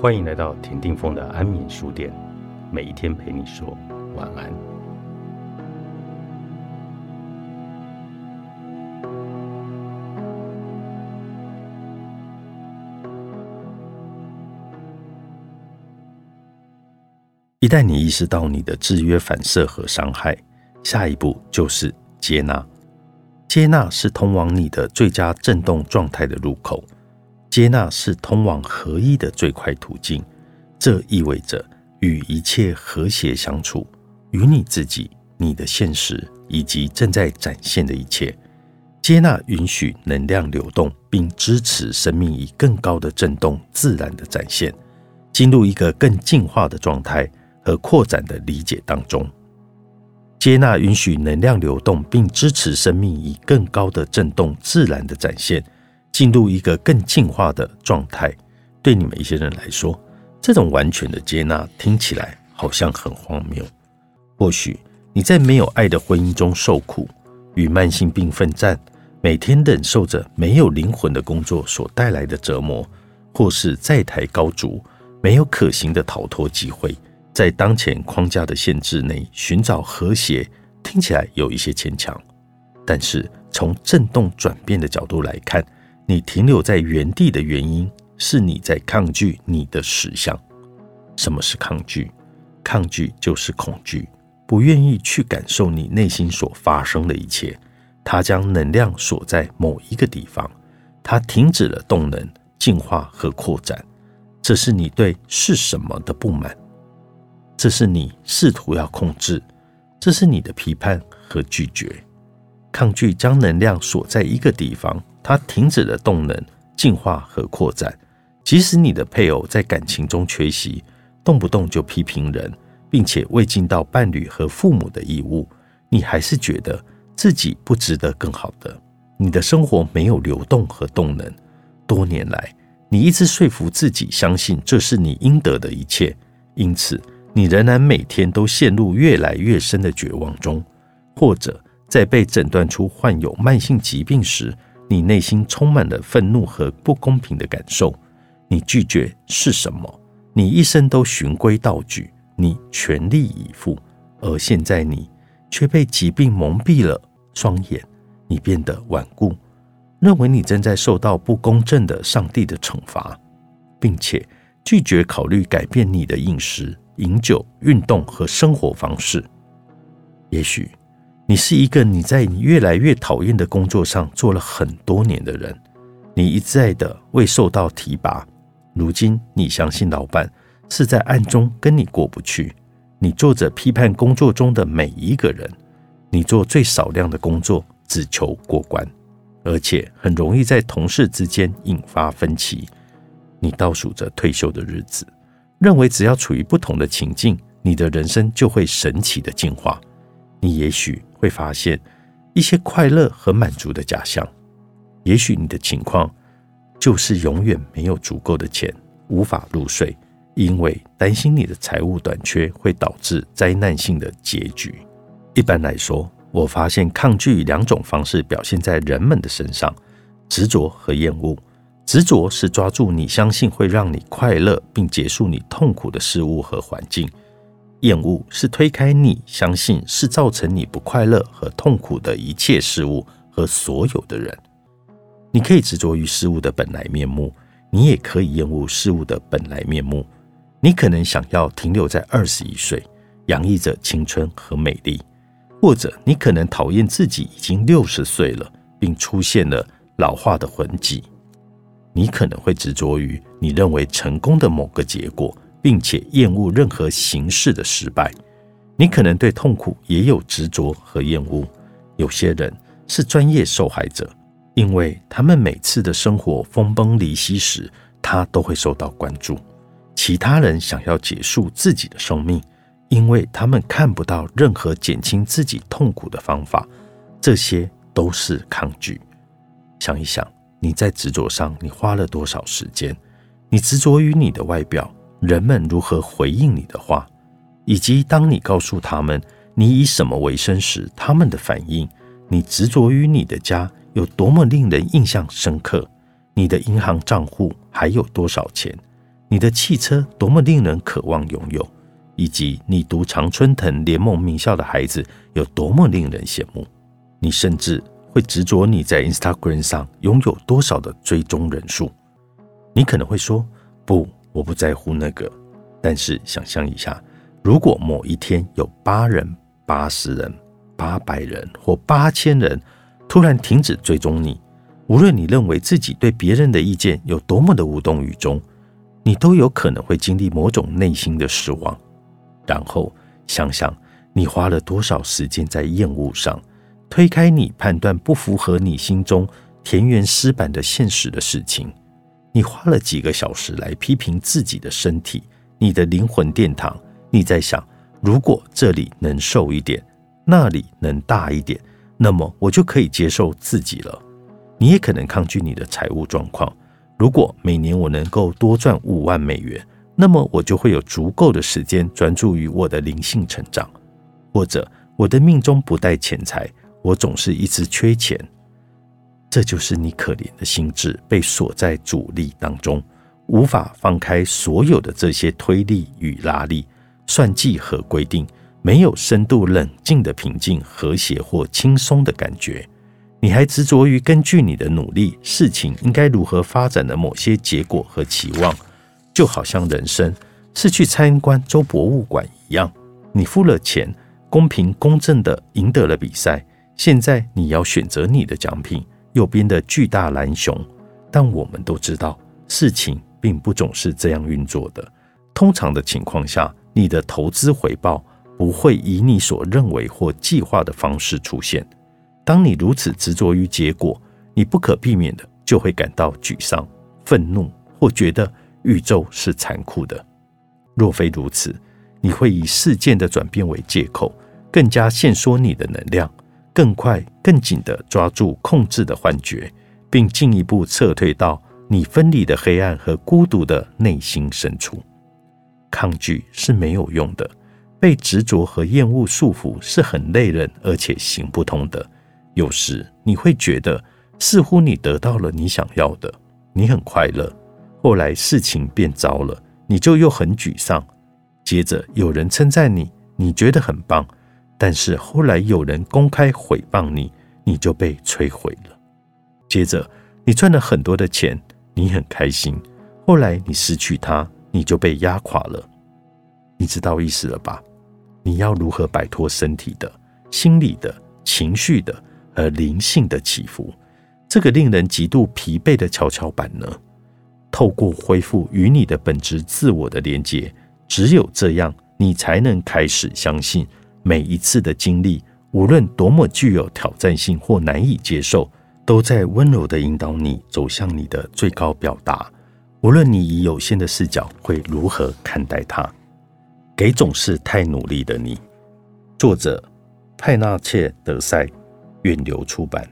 欢迎来到田定峰的安眠书店，每一天陪你说晚安。一旦你意识到你的制约、反射和伤害，下一步就是接纳。接纳是通往你的最佳振动状态的入口。接纳是通往合一的最快途径，这意味着与一切和谐相处，与你自己、你的现实以及正在展现的一切。接纳允许能量流动，并支持生命以更高的振动自然的展现，进入一个更进化的状态和扩展的理解当中。接纳允许能量流动，并支持生命以更高的振动自然的展现。进入一个更进化的状态，对你们一些人来说，这种完全的接纳听起来好像很荒谬。或许你在没有爱的婚姻中受苦，与慢性病奋战，每天忍受着没有灵魂的工作所带来的折磨，或是在台高筑，没有可行的逃脱机会，在当前框架的限制内寻找和谐，听起来有一些牵强。但是从振动转变的角度来看，你停留在原地的原因是你在抗拒你的实相。什么是抗拒？抗拒就是恐惧，不愿意去感受你内心所发生的一切。它将能量锁在某一个地方，它停止了动能、进化和扩展。这是你对是什么的不满，这是你试图要控制，这是你的批判和拒绝。抗拒将能量锁在一个地方。它停止了动能、进化和扩展。即使你的配偶在感情中缺席，动不动就批评人，并且未尽到伴侣和父母的义务，你还是觉得自己不值得更好的。你的生活没有流动和动能。多年来，你一直说服自己相信这是你应得的一切，因此你仍然每天都陷入越来越深的绝望中。或者在被诊断出患有慢性疾病时，你内心充满了愤怒和不公平的感受，你拒绝是什么？你一生都循规蹈矩，你全力以赴，而现在你却被疾病蒙蔽了双眼，你变得顽固，认为你正在受到不公正的上帝的惩罚，并且拒绝考虑改变你的饮食、饮酒、运动和生活方式。也许。你是一个你在你越来越讨厌的工作上做了很多年的人，你一再的未受到提拔。如今你相信老板是在暗中跟你过不去。你做着批判工作中的每一个人，你做最少量的工作，只求过关，而且很容易在同事之间引发分歧。你倒数着退休的日子，认为只要处于不同的情境，你的人生就会神奇的进化。你也许会发现一些快乐和满足的假象。也许你的情况就是永远没有足够的钱，无法入睡，因为担心你的财务短缺会导致灾难性的结局。一般来说，我发现抗拒两种方式表现在人们的身上：执着和厌恶。执着是抓住你相信会让你快乐并结束你痛苦的事物和环境。厌恶是推开你相信是造成你不快乐和痛苦的一切事物和所有的人。你可以执着于事物的本来面目，你也可以厌恶事物的本来面目。你可能想要停留在二十一岁，洋溢着青春和美丽，或者你可能讨厌自己已经六十岁了，并出现了老化的痕迹。你可能会执着于你认为成功的某个结果。并且厌恶任何形式的失败，你可能对痛苦也有执着和厌恶。有些人是专业受害者，因为他们每次的生活分崩离析时，他都会受到关注。其他人想要结束自己的生命，因为他们看不到任何减轻自己痛苦的方法。这些都是抗拒。想一想，你在执着上你花了多少时间？你执着于你的外表。人们如何回应你的话，以及当你告诉他们你以什么为生时，他们的反应。你执着于你的家有多么令人印象深刻？你的银行账户还有多少钱？你的汽车多么令人渴望拥有，以及你读常春藤联盟名校的孩子有多么令人羡慕。你甚至会执着你在 Instagram 上拥有多少的追踪人数。你可能会说：“不，我不在乎那个。”但是想象一下，如果某一天有八人、八十人、八百人或八千人突然停止追踪你，无论你认为自己对别人的意见有多么的无动于衷，你都有可能会经历某种内心的失望。然后想想你花了多少时间在厌恶上，推开你判断不符合你心中田园诗版的现实的事情。你花了几个小时来批评自己的身体。你的灵魂殿堂，你在想，如果这里能瘦一点，那里能大一点，那么我就可以接受自己了。你也可能抗拒你的财务状况。如果每年我能够多赚五万美元，那么我就会有足够的时间专注于我的灵性成长。或者我的命中不带钱财，我总是一直缺钱。这就是你可怜的心智被锁在阻力当中。无法放开所有的这些推力与拉力、算计和规定，没有深度冷静的平静、和谐或轻松的感觉。你还执着于根据你的努力，事情应该如何发展的某些结果和期望，就好像人生是去参观周博物馆一样。你付了钱，公平公正的赢得了比赛，现在你要选择你的奖品——右边的巨大蓝熊。但我们都知道，事情。并不总是这样运作的。通常的情况下，你的投资回报不会以你所认为或计划的方式出现。当你如此执着于结果，你不可避免的就会感到沮丧、愤怒，或觉得宇宙是残酷的。若非如此，你会以事件的转变为借口，更加限缩你的能量，更快、更紧地抓住控制的幻觉，并进一步撤退到。你分离的黑暗和孤独的内心深处，抗拒是没有用的。被执着和厌恶束缚是很累人，而且行不通的。有时你会觉得，似乎你得到了你想要的，你很快乐。后来事情变糟了，你就又很沮丧。接着有人称赞你，你觉得很棒。但是后来有人公开毁谤你，你就被摧毁了。接着你赚了很多的钱。你很开心，后来你失去它，你就被压垮了。你知道意思了吧？你要如何摆脱身体的、心理的、情绪的和灵性的起伏？这个令人极度疲惫的跷跷板呢？透过恢复与你的本质自我的连接，只有这样，你才能开始相信，每一次的经历，无论多么具有挑战性或难以接受。都在温柔的引导你走向你的最高表达，无论你以有限的视角会如何看待它。给总是太努力的你，作者派纳切德塞，远流出版。